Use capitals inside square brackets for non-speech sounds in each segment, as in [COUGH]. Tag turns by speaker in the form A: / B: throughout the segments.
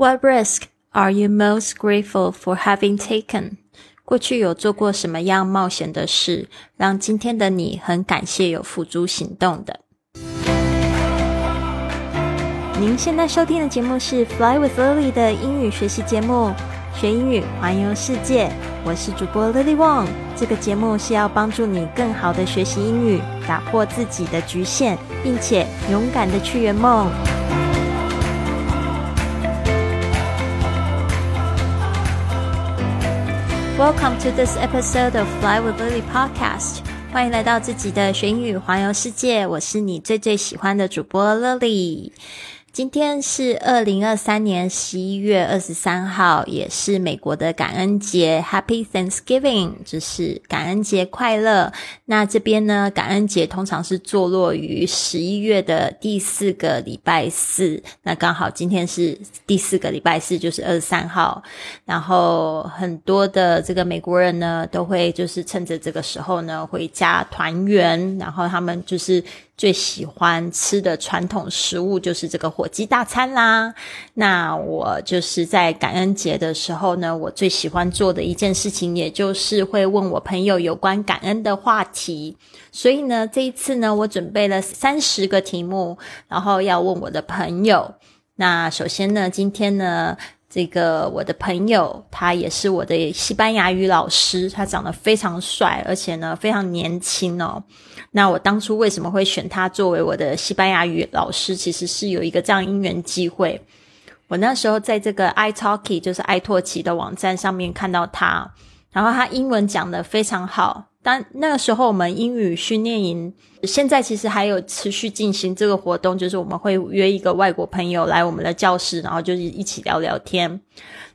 A: What risk are you most grateful for having taken？过去有做过什么样冒险的事，让今天的你很感谢有付诸行动的？您现在收听的节目是《Fly with Lily》的英语学习节目，学英语环游世界。我是主播 Lily Wong。这个节目是要帮助你更好的学习英语，打破自己的局限，并且勇敢的去圆梦。Welcome to this episode of Fly with Lily podcast。欢迎来到自己的学英语环游世界。我是你最最喜欢的主播 Lily。今天是二零二三年十一月二十三号，也是美国的感恩节，Happy Thanksgiving，就是感恩节快乐。那这边呢，感恩节通常是坐落于十一月的第四个礼拜四，那刚好今天是第四个礼拜四，就是二十三号。然后很多的这个美国人呢，都会就是趁着这个时候呢，回家团圆，然后他们就是。最喜欢吃的传统食物就是这个火鸡大餐啦。那我就是在感恩节的时候呢，我最喜欢做的一件事情，也就是会问我朋友有关感恩的话题。所以呢，这一次呢，我准备了三十个题目，然后要问我的朋友。那首先呢，今天呢。这个我的朋友，他也是我的西班牙语老师，他长得非常帅，而且呢非常年轻哦。那我当初为什么会选他作为我的西班牙语老师？其实是有一个这样因缘机会。我那时候在这个 iTalki，就是爱拓奇的网站上面看到他，然后他英文讲的非常好。但那个时候我们英语训练营，现在其实还有持续进行这个活动，就是我们会约一个外国朋友来我们的教室，然后就是一起聊聊天。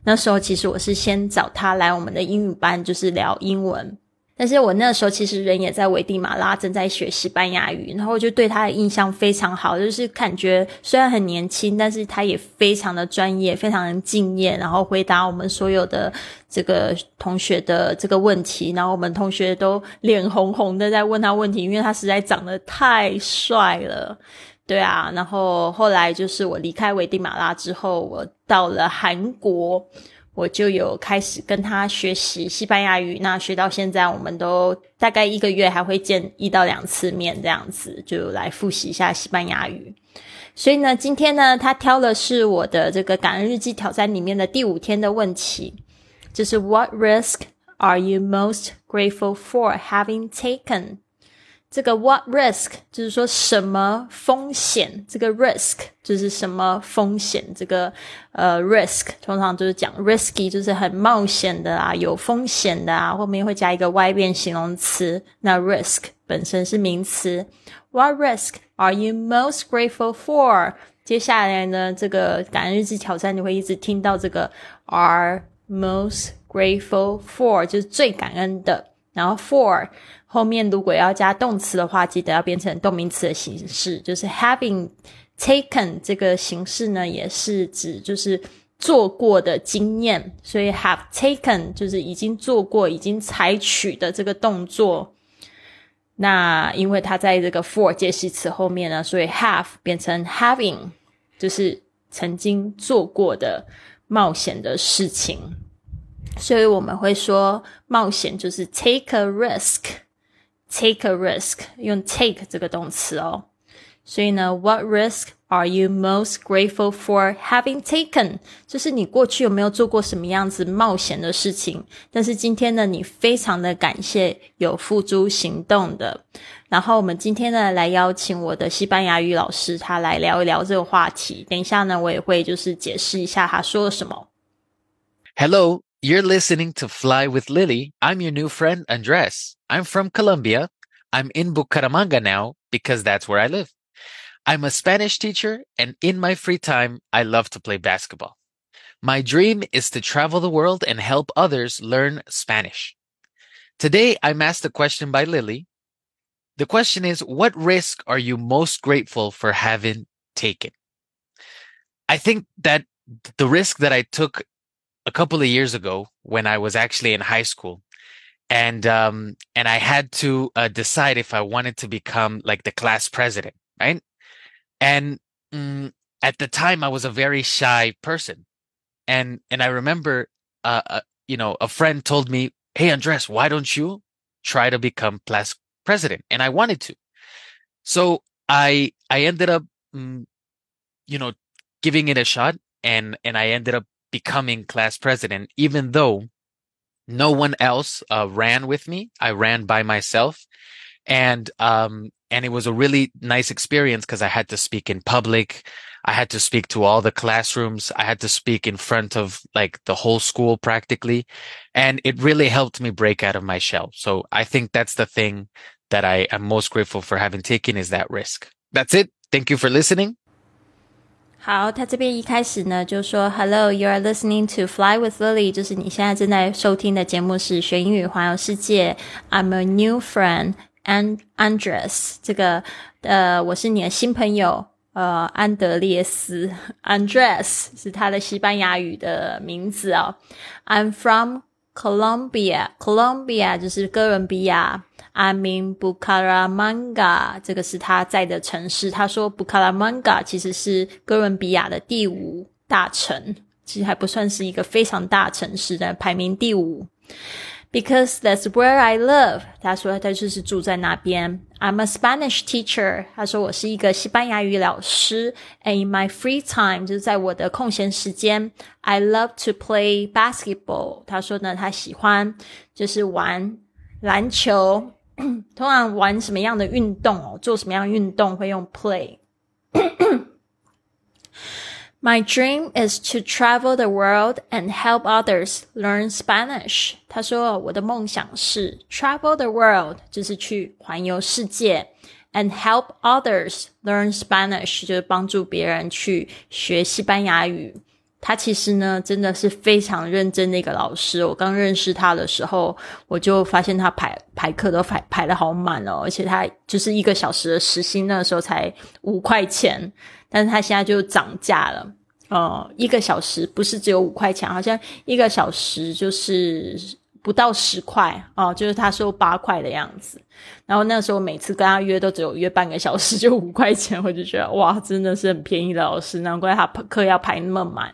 A: 那时候其实我是先找他来我们的英语班，就是聊英文。但是我那时候其实人也在危地马拉，正在学西班牙语，然后就对他的印象非常好，就是感觉虽然很年轻，但是他也非常的专业，非常敬业，然后回答我们所有的这个同学的这个问题，然后我们同学都脸红红的在问他问题，因为他实在长得太帅了，对啊，然后后来就是我离开危地马拉之后，我到了韩国。我就有开始跟他学习西班牙语，那学到现在，我们都大概一个月还会见一到两次面，这样子就来复习一下西班牙语。所以呢，今天呢，他挑的是我的这个感恩日记挑战里面的第五天的问题，就是 What risk are you most grateful for having taken？这个 what risk 就是说什么风险？这个 risk 就是什么风险？这个呃 risk 通常就是讲 risky，就是很冒险的啊，有风险的啊，后面会加一个 y 变形容词。那 risk 本身是名词。What risk are you most grateful for？接下来呢，这个感恩日记挑战你会一直听到这个 are most grateful for，就是最感恩的。然后 for 后面如果要加动词的话，记得要变成动名词的形式，就是 having taken 这个形式呢，也是指就是做过的经验，所以 have taken 就是已经做过、已经采取的这个动作。那因为它在这个 for 介系词后面呢，所以 have 变成 having，就是曾经做过的冒险的事情。所以我们会说冒险就是 take a risk，take a risk 用 take 这个动词哦。所以呢，What risk are you most grateful for having taken？就是你过去有没有做过什么样子冒险的事情？但是今天呢，你非常的感谢有付诸行动的。然后我们今天呢，来邀请我的西班牙语老师，他来聊一聊这个话题。等一下呢，我也会就是解释一下他说了什么。
B: Hello. You're listening to Fly with Lily. I'm your new friend, Andres. I'm from Colombia. I'm in Bucaramanga now because that's where I live. I'm a Spanish teacher, and in my free time, I love to play basketball. My dream is to travel the world and help others learn Spanish. Today, I'm asked a question by Lily. The question is, what risk are you most grateful for having taken? I think that the risk that I took a couple of years ago when I was actually in high school. And, um, and I had to uh, decide if I wanted to become like the class president, right? And mm, at the time, I was a very shy person. And and I remember, uh, uh, you know, a friend told me, "Hey, Andres, why don't you try to become class president?" And I wanted to. So I I ended up, mm, you know, giving it a shot, and and I ended up becoming class president, even though no one else uh, ran with me. I ran by myself, and um, and it was a really nice experience because I had to speak in public. I had to speak to all the classrooms. I had to speak in front of like the whole school practically. And it really helped me break out of my shell. So I think that's the thing that I am most grateful for having taken is that risk. That's it. Thank you for listening.
A: 好，他这边一开始呢就说：“Hello, you are listening to Fly with Lily，就是你现在正在收听的节目是学英语环游世界。I'm a new friend and Andres，这个呃，我是你的新朋友，呃，安德烈斯，Andres 是他的西班牙语的名字哦。I'm from Colombia，Colombia 就是哥伦比亚。” I'm in Bucaramanga，这个是他在的城市。他说 Bucaramanga 其实是哥伦比亚的第五大城，其实还不算是一个非常大城市的，排名第五。Because that's where I live，他说他就是住在那边。I'm a Spanish teacher，他说我是一个西班牙语老师。And in my free time，就是在我的空闲时间，I love to play basketball。他说呢，他喜欢就是玩篮球。通常玩什么样的运动哦？做什么样运动会用 play？My dream is to travel the world and help others learn Spanish。他说，我的梦想是 travel the world，就是去环游世界，and help others learn Spanish，就是帮助别人去学西班牙语。 他其实呢，真的是非常认真的一个老师。我刚认识他的时候，我就发现他排排课都排排的好满哦，而且他就是一个小时的时薪，那时候才五块钱，但是他现在就涨价了，呃，一个小时不是只有五块钱，好像一个小时就是不到十块哦，就是他收八块的样子。然后那时候每次跟他约都只有约半个小时，就五块钱，我就觉得哇，真的是很便宜的老师，难怪他课要排那么满。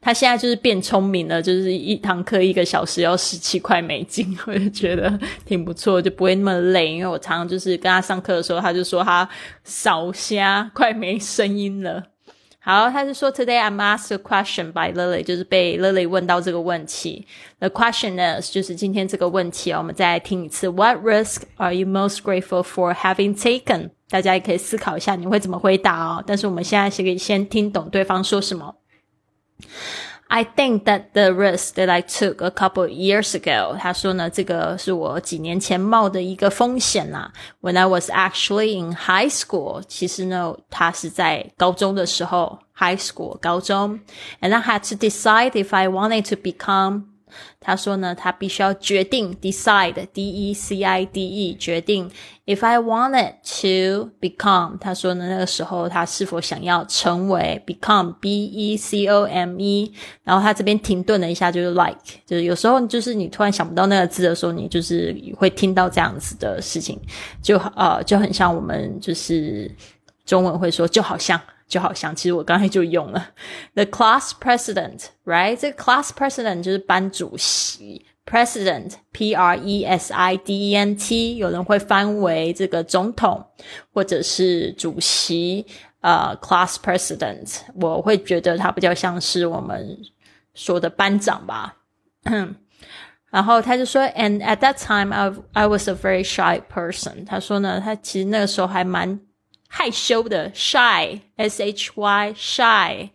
A: 他现在就是变聪明了，就是一堂课一个小时要十七块美金，[LAUGHS] 我就觉得挺不错，就不会那么累。因为我常常就是跟他上课的时候，他就说他少瞎，快没声音了。好，他就说 Today I'm asked a question by Lily，就是被 Lily 问到这个问题。The question is，就是今天这个问题我们再来听一次。What risk are you most grateful for having taken？大家也可以思考一下你会怎么回答哦。但是我们现在可以先听懂对方说什么。I think that the risk that I took a couple years ago，他说呢，这个是我几年前冒的一个风险啦。When I was actually in high school，其实呢，他是在高中的时候，high school 高中，and I had to decide if I wanted to become 他说呢，他必须要决定 decide，d e c i d e 决定。If I wanted to become，他说呢，那个时候他是否想要成为 become b e c o m e，然后他这边停顿了一下，就是 like，就是有时候就是你突然想不到那个字的时候，你就是会听到这样子的事情，就呃就很像我们就是中文会说就好像。就好像，其实我刚才就用了 the class president，right？这个 class president 就是班主席，president，p r e s i d e n t，有人会翻为这个总统或者是主席，呃，class president，我会觉得他比较像是我们说的班长吧。然后他就说，and at that time I I was a very shy person。他说呢，他其实那个时候还蛮。害羞的 shy，s h y shy，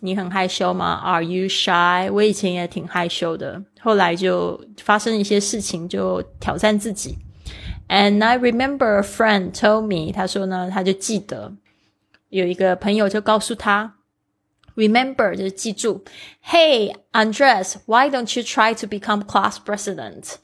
A: 你很害羞吗？Are you shy？我以前也挺害羞的，后来就发生一些事情，就挑战自己。And I remember a friend told me，他说呢，他就记得有一个朋友就告诉他，remember 就是记住，Hey Andres，why don't you try to become class president？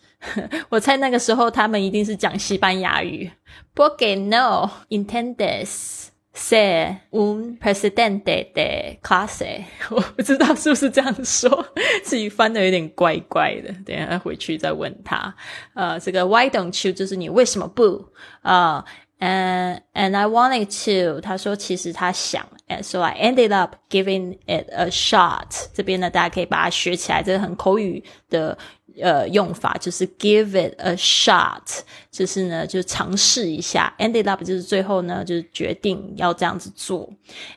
A: 我猜那个时候他们一定是讲西班牙语。Porque no intendes ser un presidente de clase？我不知道是不是这样说，自己翻的有点怪怪的。等一下回去再问他。呃，这个 Why don't you？就是你为什么不？啊、呃、，and and I wanted to。他说其实他想 And so I ended up giving it a shot。这边呢，大家可以把它学起来，这个很口语的呃用法，就是 give it a shot，就是呢就尝试一下。Ended up 就是最后呢就是决定要这样子做。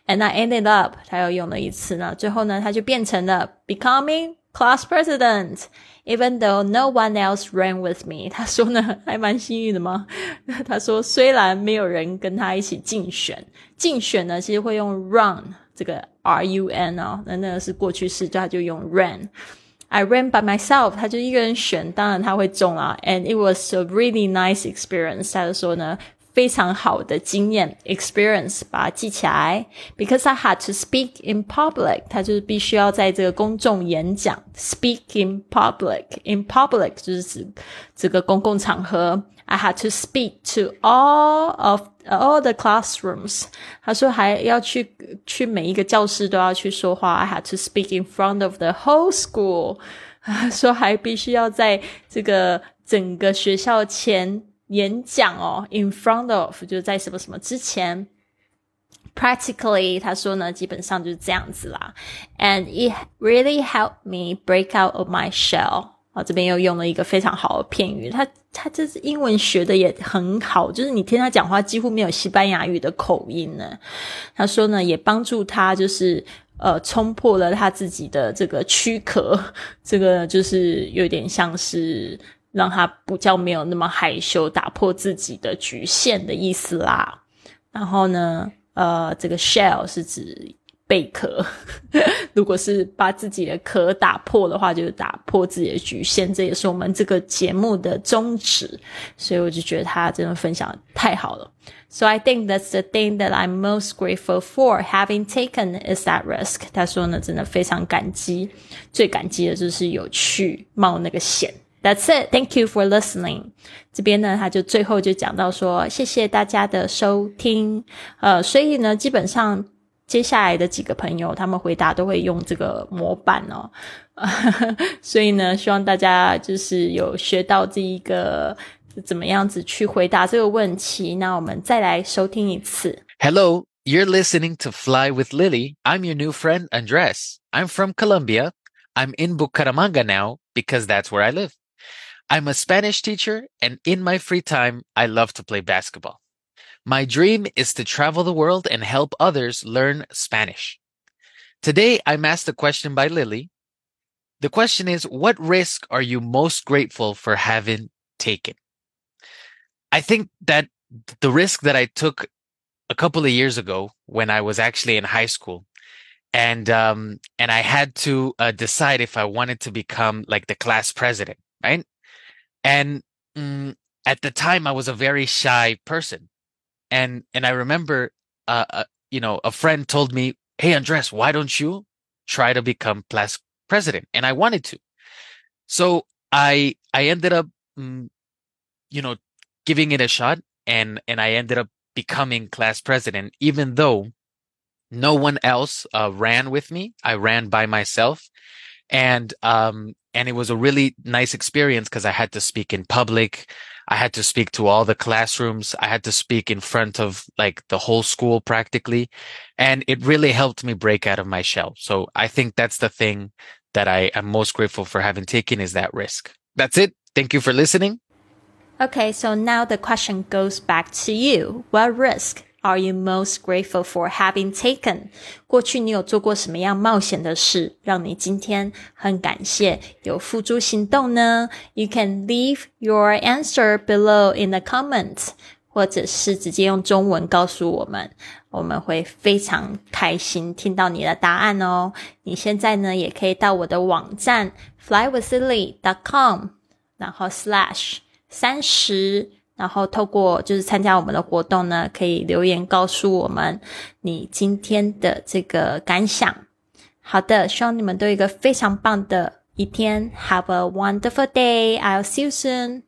A: And I ended up，他又用了一次呢，最后呢他就变成了 becoming class president。Even though no one else ran with me，他说呢，还蛮幸运的吗？他说虽然没有人跟他一起竞选，竞选呢其实会用 run 这个 R U N 哦，那那个是过去式，就他就用 ran。I ran by myself，他就一个人选，当然他会中啊。And it was a really nice experience。他就说呢。非常好的经验 experience，把它记起来。Because I had to speak in public，他就是必须要在这个公众演讲。Speak in public，in public 就是指这个公共场合。I had to speak to all of all the classrooms。他说还要去去每一个教室都要去说话。I had to speak in front of the whole school。说还必须要在这个整个学校前。演讲哦，in front [LAUGHS] of 就是在什么什么之前。Practically，他说呢，基本上就是这样子啦。And it really helped me break out of my shell。 啊，这边又用了一个非常好的片语。他他这是英文学的也很好，就是你听他讲话几乎没有西班牙语的口音呢。他说呢，也帮助他就是呃冲破了他自己的这个躯壳，这个就是有点像是。让他不叫没有那么害羞，打破自己的局限的意思啦。然后呢，呃，这个 shell 是指贝壳，[LAUGHS] 如果是把自己的壳打破的话，就是打破自己的局限。这也是我们这个节目的宗旨，所以我就觉得他真的分享太好了。So I think that's the thing that I'm most grateful for having taken is that risk。他说呢，真的非常感激，最感激的就是有去冒那个险。That's it. Thank you for listening. 这边呢，他就最后就讲到说，谢谢大家的收听。呃，所以呢，基本上接下来的几个朋友，他们回答都会用这个模板哦。所以呢，希望大家就是有学到这一个怎么样子去回答这个问题。那我们再来收听一次。
B: Hello, [LAUGHS] you're listening to Fly with Lily. I'm your new friend Andres. I'm from Colombia. I'm in Bucaramanga now because that's where I live. I'm a Spanish teacher, and in my free time, I love to play basketball. My dream is to travel the world and help others learn Spanish. Today, I'm asked a question by Lily. The question is, what risk are you most grateful for having taken? I think that the risk that I took a couple of years ago when I was actually in high school and, um, and I had to uh, decide if I wanted to become like the class president, right? And mm, at the time, I was a very shy person, and and I remember, uh, uh, you know, a friend told me, "Hey, Andres, why don't you try to become class president?" And I wanted to, so I I ended up, mm, you know, giving it a shot, and and I ended up becoming class president, even though no one else uh, ran with me. I ran by myself, and um, and it was a really nice experience because I had to speak in public. I had to speak to all the classrooms. I had to speak in front of like the whole school practically. And it really helped me break out of my shell. So I think that's the thing that I am most grateful for having taken is that risk. That's it. Thank you for listening.
A: Okay, so now the question goes back to you. What risk are you most grateful for having taken？过去你有做过什么样冒险的事，让你今天很感谢有付诸行动呢？You can leave your answer below in the comments，或者是直接用中文告诉我们，我们会非常开心听到你的答案哦。你现在呢，也可以到我的网站 flywithlily.com，然后 slash 三十。 然后透过就是参加我们的活动呢，可以留言告诉我们你今天的这个感想。好的，希望你们都有一个非常棒的一天。Have a wonderful day. I'll see you soon.